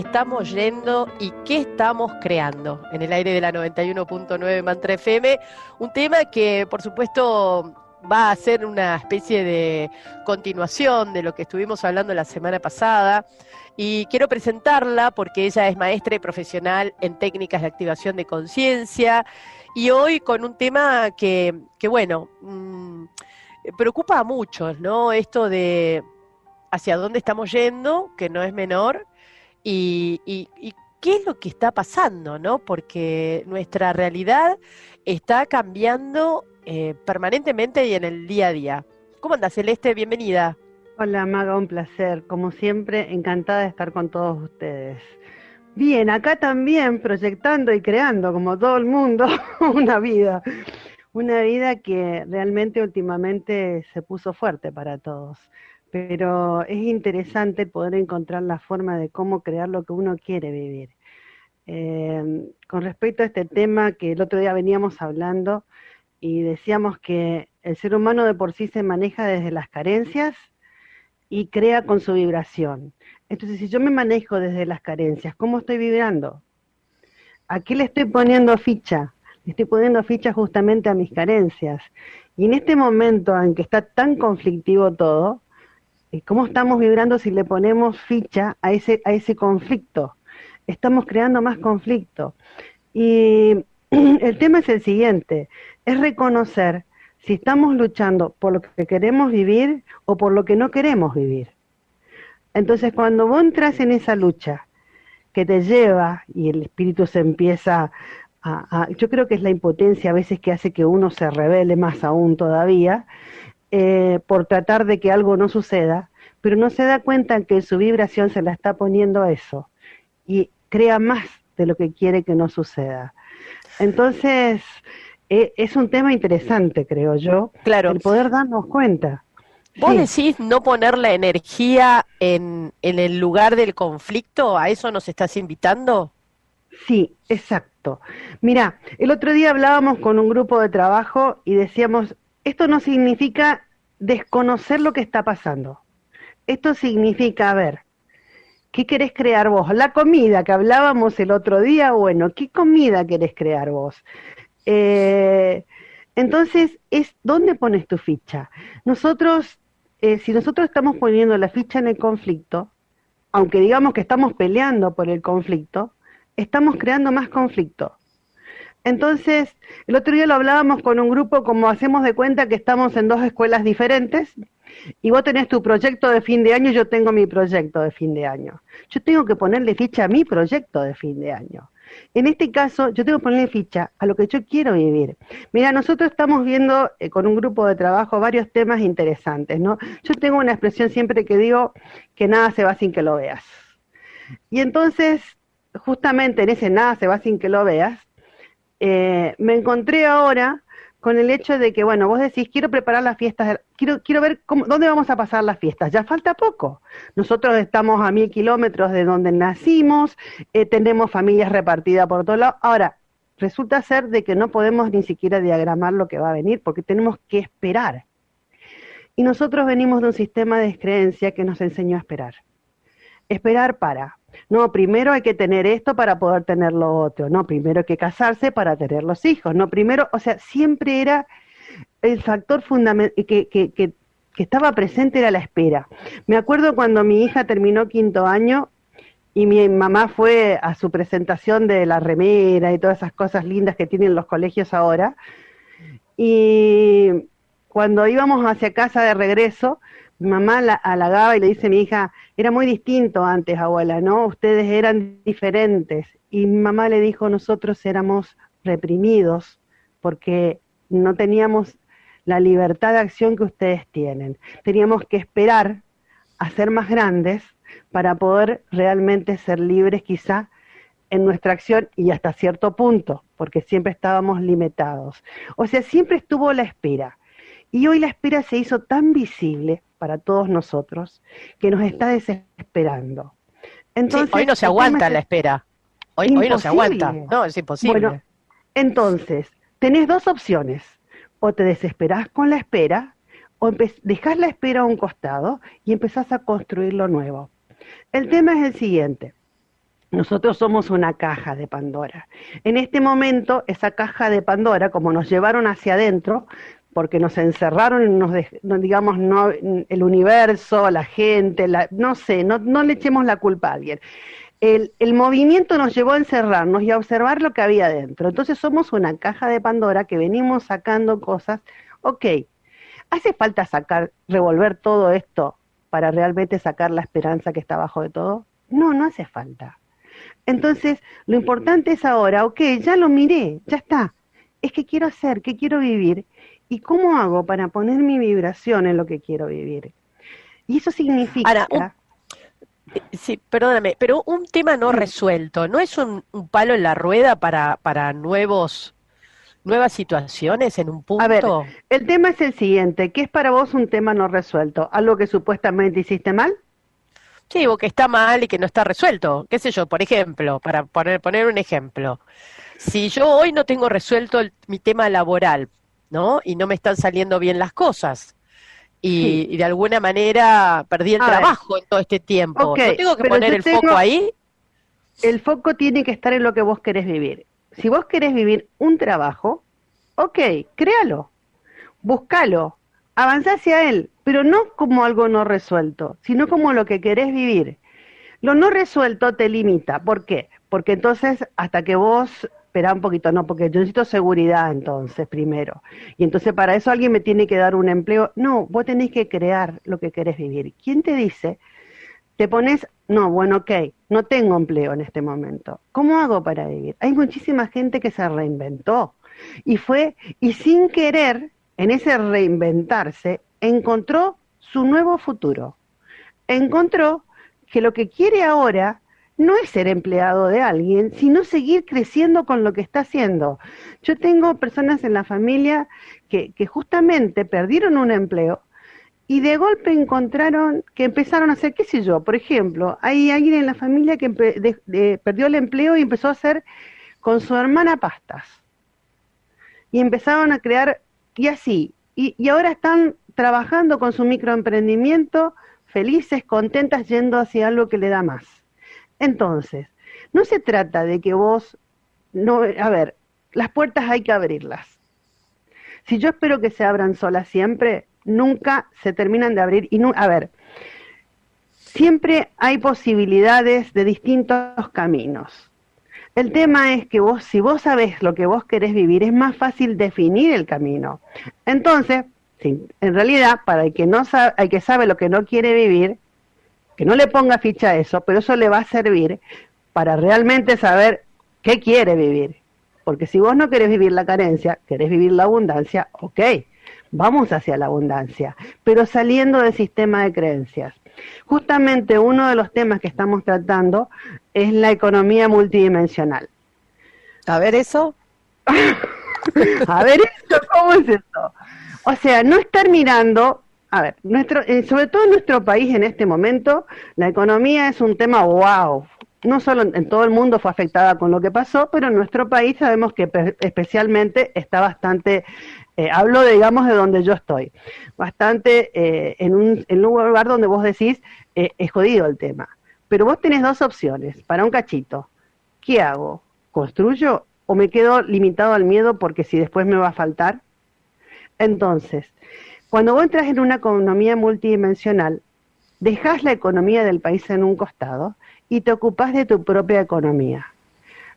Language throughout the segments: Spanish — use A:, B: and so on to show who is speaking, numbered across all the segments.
A: Estamos yendo y qué estamos creando? En el aire de la 91.9 Mantra FM, un tema que por supuesto va a ser una especie de continuación de lo que estuvimos hablando la semana pasada y quiero presentarla porque ella es maestra y profesional en técnicas de activación de conciencia y hoy con un tema que, que bueno, mm, preocupa a muchos, ¿no? Esto de hacia dónde estamos yendo, que no es menor, y, y, y, qué es lo que está pasando, ¿no? Porque nuestra realidad está cambiando eh, permanentemente y en el día a día. ¿Cómo andas, Celeste? Bienvenida.
B: Hola, Maga, un placer. Como siempre, encantada de estar con todos ustedes. Bien, acá también proyectando y creando, como todo el mundo, una vida. Una vida que realmente últimamente se puso fuerte para todos pero es interesante poder encontrar la forma de cómo crear lo que uno quiere vivir. Eh, con respecto a este tema que el otro día veníamos hablando y decíamos que el ser humano de por sí se maneja desde las carencias y crea con su vibración. Entonces, si yo me manejo desde las carencias, ¿cómo estoy vibrando? ¿A qué le estoy poniendo ficha? Estoy poniendo ficha justamente a mis carencias. Y en este momento en que está tan conflictivo todo, cómo estamos vibrando si le ponemos ficha a ese, a ese conflicto. Estamos creando más conflicto. Y el tema es el siguiente, es reconocer si estamos luchando por lo que queremos vivir o por lo que no queremos vivir. Entonces, cuando vos entras en esa lucha que te lleva y el espíritu se empieza a, a, yo creo que es la impotencia a veces que hace que uno se revele más aún todavía, eh, por tratar de que algo no suceda, pero no se da cuenta que su vibración se la está poniendo a eso y crea más de lo que quiere que no suceda. Entonces, eh, es un tema interesante, creo yo,
A: claro.
B: el poder darnos cuenta.
A: ¿Vos sí. decís no poner la energía en, en el lugar del conflicto? ¿A eso nos estás invitando?
B: Sí, exacto. Mira, el otro día hablábamos con un grupo de trabajo y decíamos, esto no significa desconocer lo que está pasando. Esto significa, a ver, ¿qué querés crear vos? La comida que hablábamos el otro día, bueno, ¿qué comida querés crear vos? Eh, entonces, es dónde pones tu ficha. Nosotros, eh, si nosotros estamos poniendo la ficha en el conflicto, aunque digamos que estamos peleando por el conflicto, estamos creando más conflicto. Entonces, el otro día lo hablábamos con un grupo como hacemos de cuenta que estamos en dos escuelas diferentes y vos tenés tu proyecto de fin de año yo tengo mi proyecto de fin de año. Yo tengo que ponerle ficha a mi proyecto de fin de año. En este caso, yo tengo que ponerle ficha a lo que yo quiero vivir. Mira, nosotros estamos viendo eh, con un grupo de trabajo varios temas interesantes, ¿no? Yo tengo una expresión siempre que digo que nada se va sin que lo veas. Y entonces, justamente en ese nada se va sin que lo veas, eh, me encontré ahora con el hecho de que, bueno, vos decís, quiero preparar las fiestas, quiero, quiero ver cómo, dónde vamos a pasar las fiestas. Ya falta poco. Nosotros estamos a mil kilómetros de donde nacimos, eh, tenemos familias repartidas por todos lados. Ahora, resulta ser de que no podemos ni siquiera diagramar lo que va a venir porque tenemos que esperar. Y nosotros venimos de un sistema de creencia que nos enseñó a esperar. Esperar para no, primero hay que tener esto para poder tener lo otro. No, primero hay que casarse para tener los hijos. No, primero, o sea, siempre era el factor fundamental que, que, que, que estaba presente era la espera. Me acuerdo cuando mi hija terminó quinto año y mi mamá fue a su presentación de la remera y todas esas cosas lindas que tienen los colegios ahora. Y cuando íbamos hacia casa de regreso, mamá la halagaba y le dice mi hija, era muy distinto antes, abuela, ¿no? Ustedes eran diferentes. Y mi mamá le dijo, nosotros éramos reprimidos porque no teníamos la libertad de acción que ustedes tienen. Teníamos que esperar a ser más grandes para poder realmente ser libres quizá en nuestra acción y hasta cierto punto, porque siempre estábamos limitados. O sea, siempre estuvo la espera. Y hoy la espera se hizo tan visible para todos nosotros que nos está desesperando.
A: Entonces, hoy no se aguanta la espera. Hoy, hoy, no se aguanta. No, es imposible. Bueno,
B: entonces, tenés dos opciones. O te desesperás con la espera, o dejás la espera a un costado y empezás a construir lo nuevo. El tema es el siguiente. Nosotros somos una caja de Pandora. En este momento, esa caja de Pandora, como nos llevaron hacia adentro, porque nos encerraron, nos digamos, no, el universo, la gente, la, no sé, no, no le echemos la culpa a alguien. El, el, movimiento nos llevó a encerrarnos y a observar lo que había dentro. Entonces somos una caja de Pandora que venimos sacando cosas. Ok, ¿hace falta sacar, revolver todo esto para realmente sacar la esperanza que está abajo de todo? No, no hace falta. Entonces, lo importante es ahora, ok, ya lo miré, ya está. Es que quiero hacer, que quiero vivir y cómo hago para poner mi vibración en lo que quiero vivir. Y eso significa...
A: sí, perdóname, pero un tema no resuelto, ¿no es un, palo en la rueda para, para nuevos nuevas situaciones en un punto?
B: A ver, el tema es el siguiente, ¿qué es para vos un tema no resuelto? ¿Algo que supuestamente hiciste mal?
A: Sí, o que está mal y que no está resuelto. ¿Qué sé yo? Por ejemplo, para poner, poner un ejemplo. Si yo hoy no tengo resuelto mi tema laboral, ¿no? Y no me están saliendo bien las cosas. Y, de alguna manera perdí el trabajo en todo este tiempo. ¿No tengo que poner el foco ahí?
B: El foco tiene que estar en lo que vos querés vivir. Si vos querés vivir un trabajo, ok, créalo, búscalo, avanzá hacia él, pero no como algo no resuelto, sino como lo que querés vivir. Lo no resuelto te limita. ¿Por qué? Porque entonces, hasta que vos, espera un poquito, no, porque yo necesito seguridad entonces primero. Y entonces para eso alguien me tiene que dar un empleo. No, vos tenés que crear lo que querés vivir. ¿Quién te dice? Te pones, no, bueno, ok, no tengo empleo en este momento. ¿Cómo hago para vivir? Hay muchísima gente que se reinventó. Y fue, y sin querer, en ese reinventarse, encontró su nuevo futuro. Encontró que lo que quiere ahora no es ser empleado de alguien, sino seguir creciendo con lo que está haciendo. Yo tengo personas en la familia que, justamente perdieron un empleo y de golpe encontraron que empezaron a hacer, qué sé yo, por ejemplo, hay alguien en la familia que perdió el empleo y empezó a hacer con su hermana pastas. Y empezaron a crear, y así, y ahora están trabajando con su microemprendimiento, felices, contentas, yendo hacia algo que le da más. Entonces, no se trata de que vos, no, a ver, las puertas hay que abrirlas. Si yo espero que se abran solas siempre, nunca se terminan de abrir. Y no, a ver, siempre hay posibilidades de distintos caminos. El tema es que vos, si vos sabés lo que vos querés vivir, es más fácil definir el camino. Entonces, en realidad, para el que, no sabe, el que sabe lo que no quiere vivir, que no le ponga ficha a eso, pero eso le va a servir para realmente saber qué quiere vivir. Porque si vos no querés vivir la carencia, querés vivir la abundancia, ok, vamos hacia la abundancia, pero saliendo del sistema de creencias. Justamente uno de los temas que estamos tratando es la economía multidimensional.
A: A ver eso.
B: a ver eso, ¿cómo es esto? O sea, no estar mirando, a ver, nuestro, eh, sobre todo en nuestro país en este momento, la economía es un tema wow. No solo en, todo el mundo fue afectada con lo que pasó, pero en nuestro país sabemos que especialmente está bastante, eh, hablo digamos de donde yo estoy, bastante eh, en, un, en un lugar donde vos decís, es jodido el tema. Pero vos tenés dos opciones para un cachito. ¿Qué hago? ¿Construyo o me quedo limitado al miedo porque si después me va a faltar? Entonces, cuando vos entras en una economía multidimensional, dejas la economía del país en un costado y te ocupas de tu propia economía.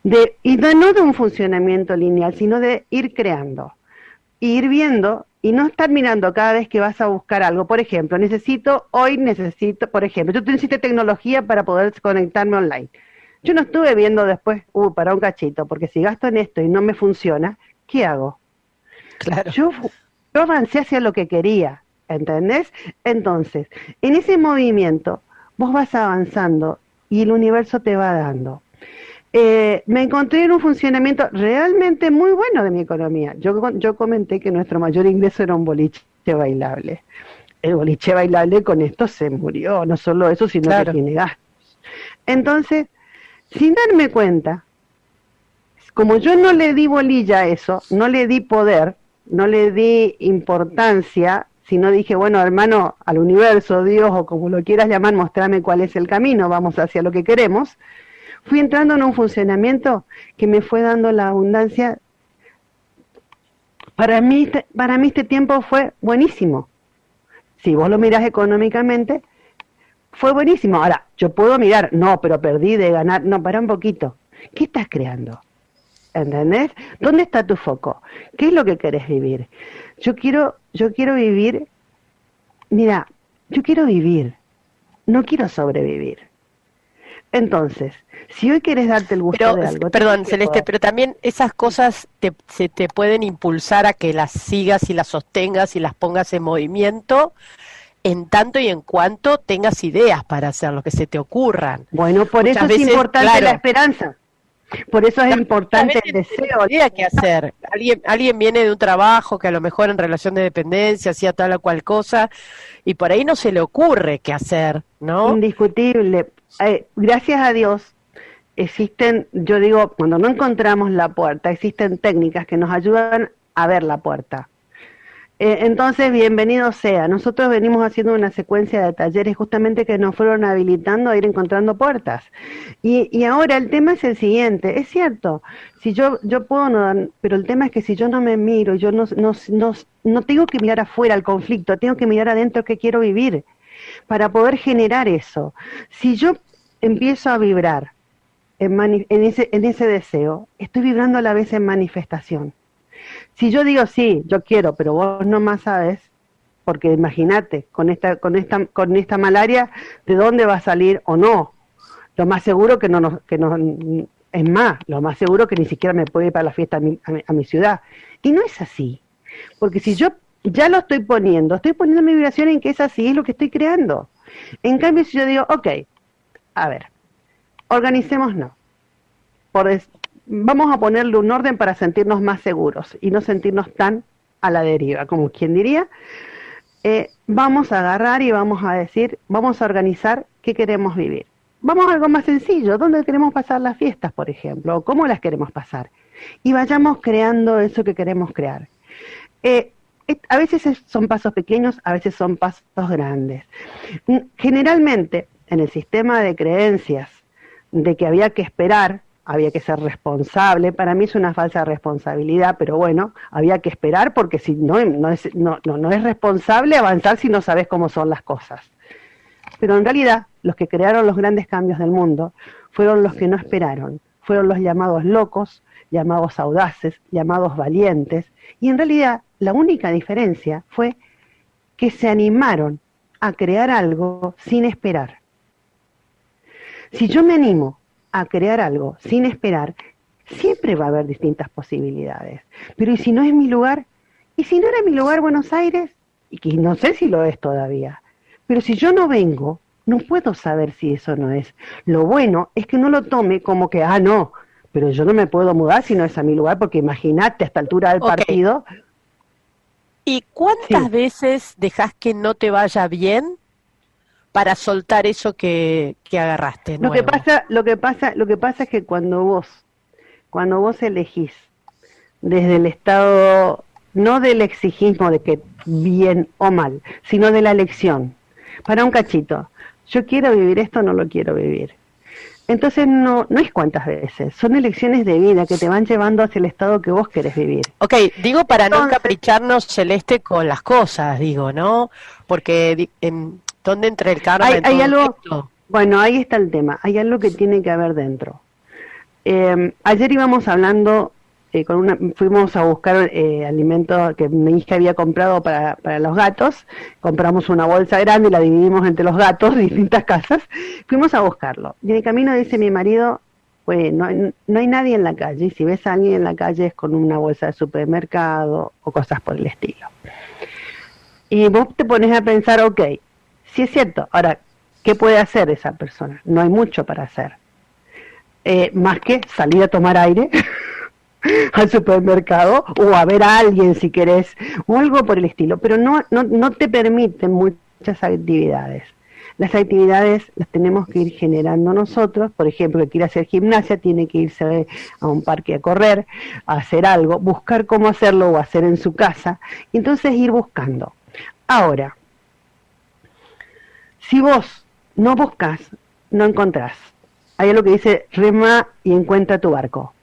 B: De, y no de un funcionamiento lineal, sino de ir creando, ir viendo y no estar mirando cada vez que vas a buscar algo. Por ejemplo, necesito, hoy necesito, por ejemplo, yo necesito tecnología para poder conectarme online. Yo no estuve viendo después, uh, para un cachito, porque si gasto en esto y no me funciona, ¿qué hago? Claro. Yo yo avancé hacia lo que quería, ¿entendés? Entonces, en ese movimiento, vos vas avanzando y el universo te va dando. Eh, me encontré en un funcionamiento realmente muy bueno de mi economía. Yo, yo comenté que nuestro mayor ingreso era un boliche bailable. El boliche bailable con esto se murió, no solo eso, sino que tiene gastos. Entonces, sin darme cuenta, como yo no le di bolilla a eso, no le di poder, no le di importancia, sino dije, bueno, hermano, al universo, Dios o como lo quieras llamar, mostrame cuál es el camino, vamos hacia lo que queremos, fui entrando en un funcionamiento que me fue dando la abundancia. Para mí, para mí este tiempo fue buenísimo. Si vos lo mirás económicamente, fue buenísimo. Ahora, yo puedo mirar, no, pero perdí de ganar. No, para un poquito. ¿Qué estás creando? ¿Entendés? ¿Dónde está tu foco? ¿Qué es lo que querés vivir? Yo quiero, yo quiero vivir, mira, yo quiero vivir, no quiero sobrevivir. Entonces, si hoy quieres darte el gusto de algo.
A: Perdón, Celeste, pero también esas cosas te, se te pueden impulsar a que las sigas y las sostengas y las pongas en movimiento en tanto y en cuanto tengas ideas para hacer lo que se te ocurran.
B: Bueno, por eso es importante la esperanza. Por eso es importante el deseo.
A: que hacer. Alguien, alguien viene de un trabajo que a lo mejor en relación de dependencia hacía tal o cual cosa y por ahí no se le ocurre qué hacer, ¿no?
B: Indiscutible. Eh, gracias a Dios existen, yo digo, cuando no encontramos la puerta, existen técnicas que nos ayudan a ver la puerta. Eh, entonces, bienvenido sea. Nosotros venimos haciendo una secuencia de talleres justamente que nos fueron habilitando a ir encontrando puertas. Y, y ahora el tema es el siguiente. Es cierto, si yo, yo puedo no pero el tema es que si yo no me miro, yo no, no, no, no tengo que mirar afuera al conflicto, tengo que mirar adentro que quiero vivir para poder generar eso. Si yo empiezo a vibrar en, en, ese, en ese deseo, estoy vibrando a la vez en manifestación. Si yo digo sí, yo quiero, pero vos no más sabes, porque imagínate, con esta, con esta, con esta malaria, ¿de dónde va a salir o no? Lo más seguro que no nos, que no, es más, lo más seguro que ni siquiera me puede ir para la fiesta a mi, a mi ciudad. Y no es así. Porque si yo ya lo estoy poniendo, estoy poniendo mi vibración en que es así, es lo que estoy creando. En cambio, si yo digo, ok, a ver, organicémonos. Por, vamos a ponerle un orden para sentirnos más seguros y no sentirnos tan a la deriva, como quien diría. Eh, vamos a agarrar y vamos a decir, vamos a organizar qué queremos vivir. Vamos a algo más sencillo, ¿dónde queremos pasar las fiestas, por ejemplo? ¿O cómo las queremos pasar? Y vayamos creando eso que queremos crear. Eh, a veces son pasos pequeños, a veces son pasos grandes. Mm, generalmente, en el sistema de creencias de que había que esperar había que ser responsable. Para mí es una falsa responsabilidad, pero bueno, había que esperar porque si no, no es, no, no, es responsable avanzar si no sabes cómo son las cosas. Pero en realidad, los que crearon los grandes cambios del mundo fueron los que no esperaron, fueron los llamados locos, llamados audaces, llamados valientes, y en realidad la única diferencia fue que se animaron a crear algo sin esperar. Si yo me animo a crear algo sin esperar, siempre va a haber distintas posibilidades. Pero ¿y si no es mi lugar? ¿Y si no era mi lugar Buenos Aires? Y que no sé si lo es todavía. Pero si yo no vengo, no puedo saber si eso no es. Lo bueno es que no lo tome como que, ah, no, pero yo no me puedo mudar si no es a mi lugar, porque imagínate a esta altura del partido.
A: ¿Y cuántas veces dejas que no te vaya bien para soltar eso que, que agarraste.
B: Lo que pasa, lo que pasa, lo que pasa es que cuando vos, cuando vos elegís desde el estado, no del exigismo de que bien o mal, sino de la elección, para un cachito, yo quiero vivir esto, no lo quiero vivir. Entonces no, no es cuántas veces, son elecciones de vida que te van llevando hacia el estado que vos querés vivir.
A: Ok, digo para no capricharnos celeste con las cosas, digo, ¿no? Porque en, ¿Dónde entra el karma?
B: Hay, algo, bueno, ahí está el tema. Hay algo que tiene que haber dentro. Eh, ayer íbamos hablando, eh, con una, fuimos a buscar eh, alimento que mi hija había comprado para, para los gatos. Compramos una bolsa grande y la dividimos entre los gatos de distintas casas. Fuimos a buscarlo. Y en el camino dice mi marido, pues no, no hay nadie en la calle. Y si ves a alguien en la calle es con una bolsa de supermercado o cosas por el estilo. Y vos te pones a pensar, ok, sí es cierto. Ahora, ¿qué puede hacer esa persona? No hay mucho para hacer. Eh, más que salir a tomar aire al supermercado o a ver a alguien si querés o algo por el estilo, pero no, no, no te permiten muchas actividades. Las actividades las tenemos que ir generando nosotros, por ejemplo, que quiere hacer gimnasia, tiene que irse a un parque a correr, a hacer algo, buscar cómo hacerlo o hacer en su casa, y entonces ir buscando. Ahora, si vos no buscas, no encontrás. Hay lo que dice rema y encuentra tu barco.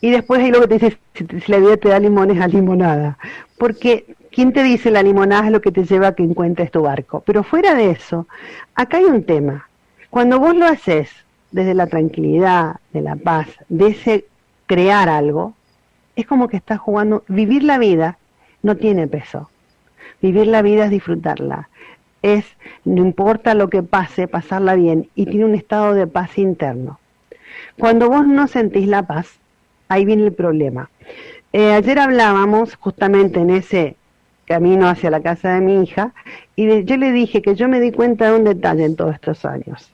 B: Y después hay lo que te dice, si, la vida te da limones a limonada. Porque, ¿quién te dice la limonada es lo que te lleva a que encuentres tu barco? Pero fuera de eso, acá hay un tema. Cuando vos lo haces desde la tranquilidad, de la paz, de ese crear algo, es como que estás jugando, vivir la vida no tiene peso. Vivir la vida es disfrutarla. Es, no importa lo que pase, pasarla bien y tiene un estado de paz interno. Cuando vos no sentís la paz, ahí viene el problema. Eh, ayer hablábamos justamente en ese camino hacia la casa de mi hija y yo le dije que yo me di cuenta de un detalle en todos estos años.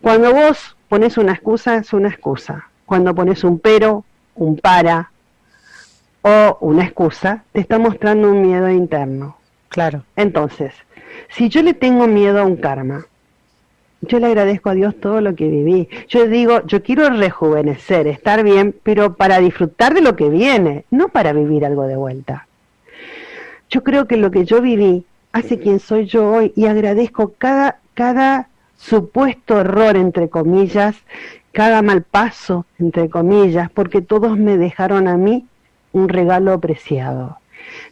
B: Cuando vos pones una excusa, es una excusa. Cuando pones un pero, un para o una excusa, te está mostrando un miedo interno.
A: Claro.
B: Entonces, si yo le tengo miedo a un karma, yo le agradezco a Dios todo lo que viví. Yo digo, yo quiero rejuvenecer, estar bien, pero para disfrutar de lo que viene, no para vivir algo de vuelta. Yo creo que lo que yo viví hace quien soy yo hoy y agradezco cada, cada supuesto error, entre comillas, cada mal paso, entre comillas, porque todos me dejaron a mí un regalo preciado.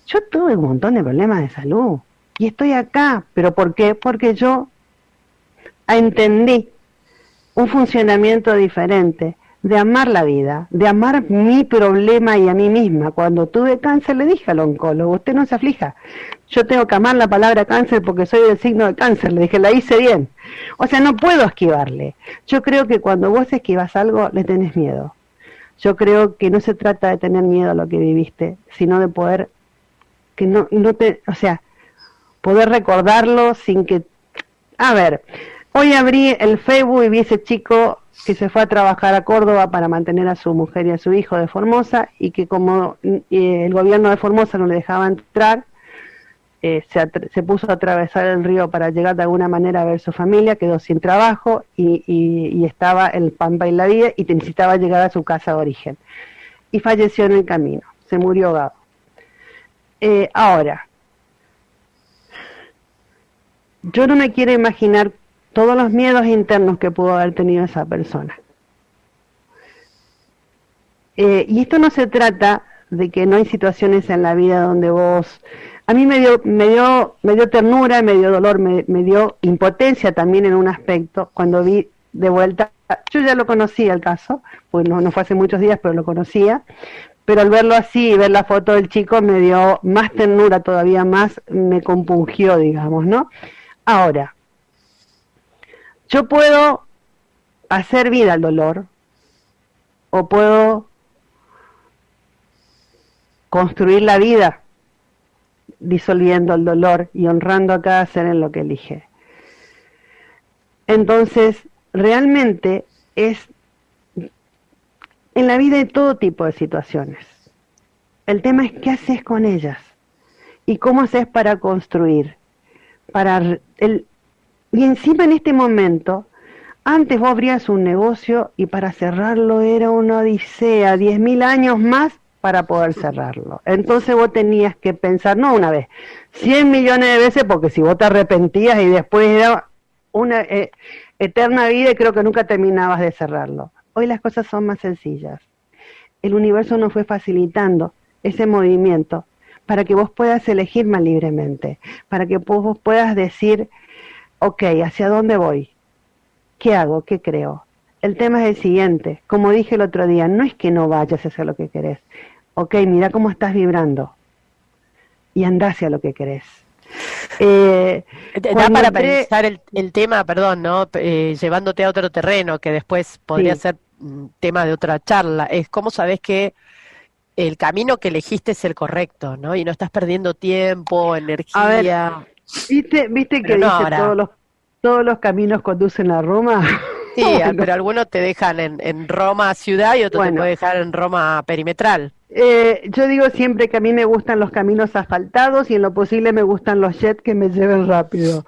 B: Yo tuve un montón de problemas de salud y estoy acá, pero ¿por qué? Porque yo entendí un funcionamiento diferente, de amar la vida, de amar mi problema y a mí misma. Cuando tuve cáncer le dije al oncólogo, usted no se aflija, yo tengo que amar la palabra cáncer porque soy del signo de cáncer, le dije, la hice bien. O sea, no puedo esquivarle. Yo creo que cuando vos esquivas algo, le tenés miedo. Yo creo que no se trata de tener miedo a lo que viviste, sino de poder, que no, no te, o sea, poder recordarlo sin que, a ver, Hoy abrí el Facebook y vi ese chico que se fue a trabajar a Córdoba para mantener a su mujer y a su hijo de Formosa y que como el gobierno de Formosa no le dejaba entrar, eh, se, puso a atravesar el río para llegar de alguna manera a ver su familia, quedó sin trabajo y, estaba en el Pampa y la Vida y necesitaba llegar a su casa de origen. Y falleció en el camino, se murió ahogado. Eh, ahora, yo no me quiero imaginar todos los miedos internos que pudo haber tenido esa persona. Eh, y esto no se trata de que no hay situaciones en la vida donde vos... A mí me dio, me dio, me dio ternura, me dio dolor, me, dio impotencia también en un aspecto cuando vi de vuelta, yo ya lo conocía el caso, pues no, no fue hace muchos días, pero lo conocía, pero al verlo así y ver la foto del chico me dio más ternura todavía más, me compungió, digamos, ¿no? Ahora, yo puedo hacer vida al dolor o puedo construir la vida disolviendo el dolor y honrando a cada ser en lo que elige. Entonces, realmente es en la vida hay todo tipo de situaciones. El tema es qué haces con ellas y cómo haces para construir. Para el, y encima en este momento, antes vos abrías un negocio y para cerrarlo era una odisea, diez mil años más para poder cerrarlo. Entonces vos tenías que pensar, no una vez, cien millones de veces, porque si vos te arrepentías y después era una eh, eterna vida y creo que nunca terminabas de cerrarlo. Hoy las cosas son más sencillas. El universo nos fue facilitando ese movimiento para que vos puedas elegir más libremente, para que vos puedas decir, ok, ¿hacia dónde voy? ¿Qué hago? ¿Qué creo? El tema es el siguiente, como dije el otro día, no es que no vayas hacia lo que querés. Ok, mira cómo estás vibrando y anda hacia lo que querés.
A: Eh, da para pensar el, tema, perdón, ¿no? Eh, llevándote a otro terreno que después podría ser tema de otra charla. Es cómo sabes que el camino que elegiste es el correcto, ¿no? Y no estás perdiendo tiempo, energía.
B: ¿Viste, viste que dice todos los todos los caminos conducen a Roma.
A: Sí, pero algunos te dejan en, en Roma ciudad y otros te pueden dejar en Roma perimetral.
B: Eh, yo digo siempre que a mí me gustan los caminos asfaltados y en lo posible me gustan los jets que me lleven rápido.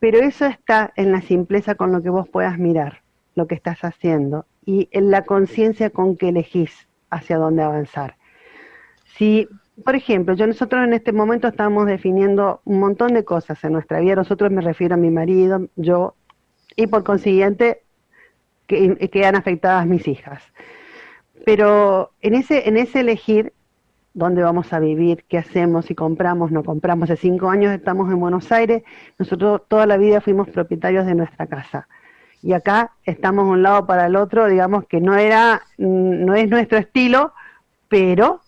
B: Pero eso está en la simpleza con lo que vos puedas mirar lo que estás haciendo y en la conciencia con que elegís hacia dónde avanzar. Si, por ejemplo, yo nosotros en este momento estamos definiendo un montón de cosas en nuestra vida, nosotros me refiero a mi marido, yo, y por consiguiente que, quedan afectadas mis hijas. Pero en ese, en ese elegir dónde vamos a vivir, qué hacemos, si compramos, no compramos. Hace cinco años estamos en Buenos Aires, nosotros toda la vida fuimos propietarios de nuestra casa. Y acá estamos un lado para el otro, digamos que no era, no es nuestro estilo, pero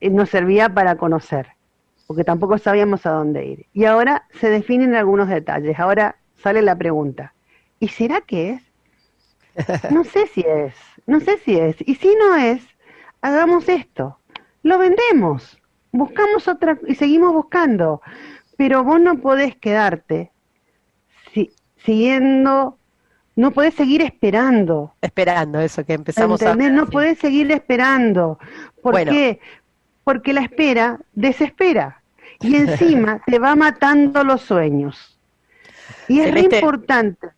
B: eh, nos servía para conocer, porque tampoco sabíamos a dónde ir. Y ahora se definen algunos detalles. Ahora sale la pregunta, ¿y será que es? No sé si es, no sé si es. Y si no es, hagamos esto. Lo vendemos, buscamos otra y seguimos buscando. Pero vos no podés quedarte siguiendo, no podés seguir esperando.
A: Esperando eso que empezamos a
B: No podés seguir esperando. ¿Por qué? Porque la espera desespera y encima te va matando los sueños. Y es importante.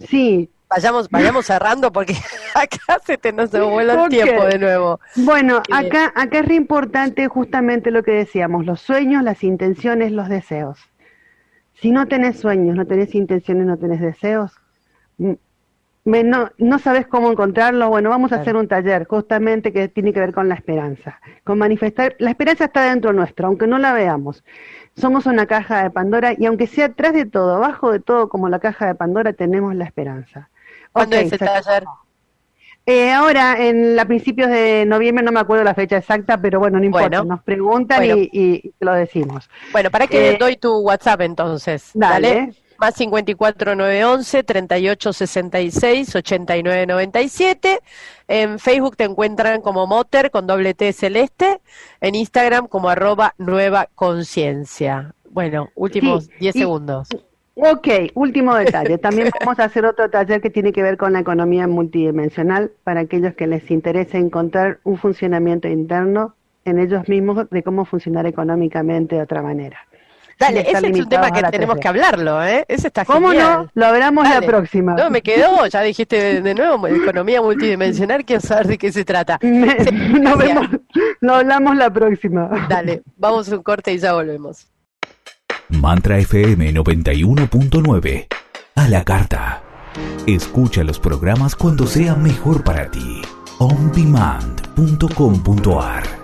B: Sí,
A: vayamos, vayamos cerrando porque acá se te nos devuelve el tiempo de nuevo.
B: Bueno, eh, acá, acá es re importante justamente lo que decíamos, los sueños, las intenciones, los deseos. Si no tenés sueños, no tenés intenciones, no tenés deseos, no, no sabes cómo encontrarlos, bueno, vamos a hacer un taller justamente que tiene que ver con la esperanza, con manifestar, la esperanza está dentro nuestro, aunque no la veamos. Somos una caja de Pandora y aunque sea atrás de todo, abajo de todo, como la caja de Pandora, tenemos la esperanza.
A: ¿Cuándo es el taller?
B: Eh, ahora, en a principios de noviembre, no me acuerdo la fecha exacta, pero bueno, no importa, nos preguntan y, lo decimos.
A: Bueno, ¿para qué eh, doy tu WhatsApp entonces?
B: Dale.
A: Más 54911 3866 8997. En Facebook te encuentran como Moter con doble T celeste. En Instagram como arroba nueva conciencia. Bueno, últimos 10 segundos.
B: Ok, último detalle. También vamos a hacer otro taller que tiene que ver con la economía multidimensional para aquellos que les interese encontrar un funcionamiento interno en ellos mismos de cómo funcionar económicamente de otra manera.
A: Dale, ese es un tema que tenemos que hablarlo, ¿eh? Ese está
B: ¿Cómo no? Lo hablamos la próxima.
A: No, me quedó, ya dijiste de, nuevo, economía multidimensional, quiero saber de qué se trata.
B: nos vemos, lo hablamos la próxima.
A: Dale, vamos a un corte y ya volvemos.
C: Mantra FM 91.9. A la carta. Escucha los programas cuando sea mejor para ti. ondemand.com.ar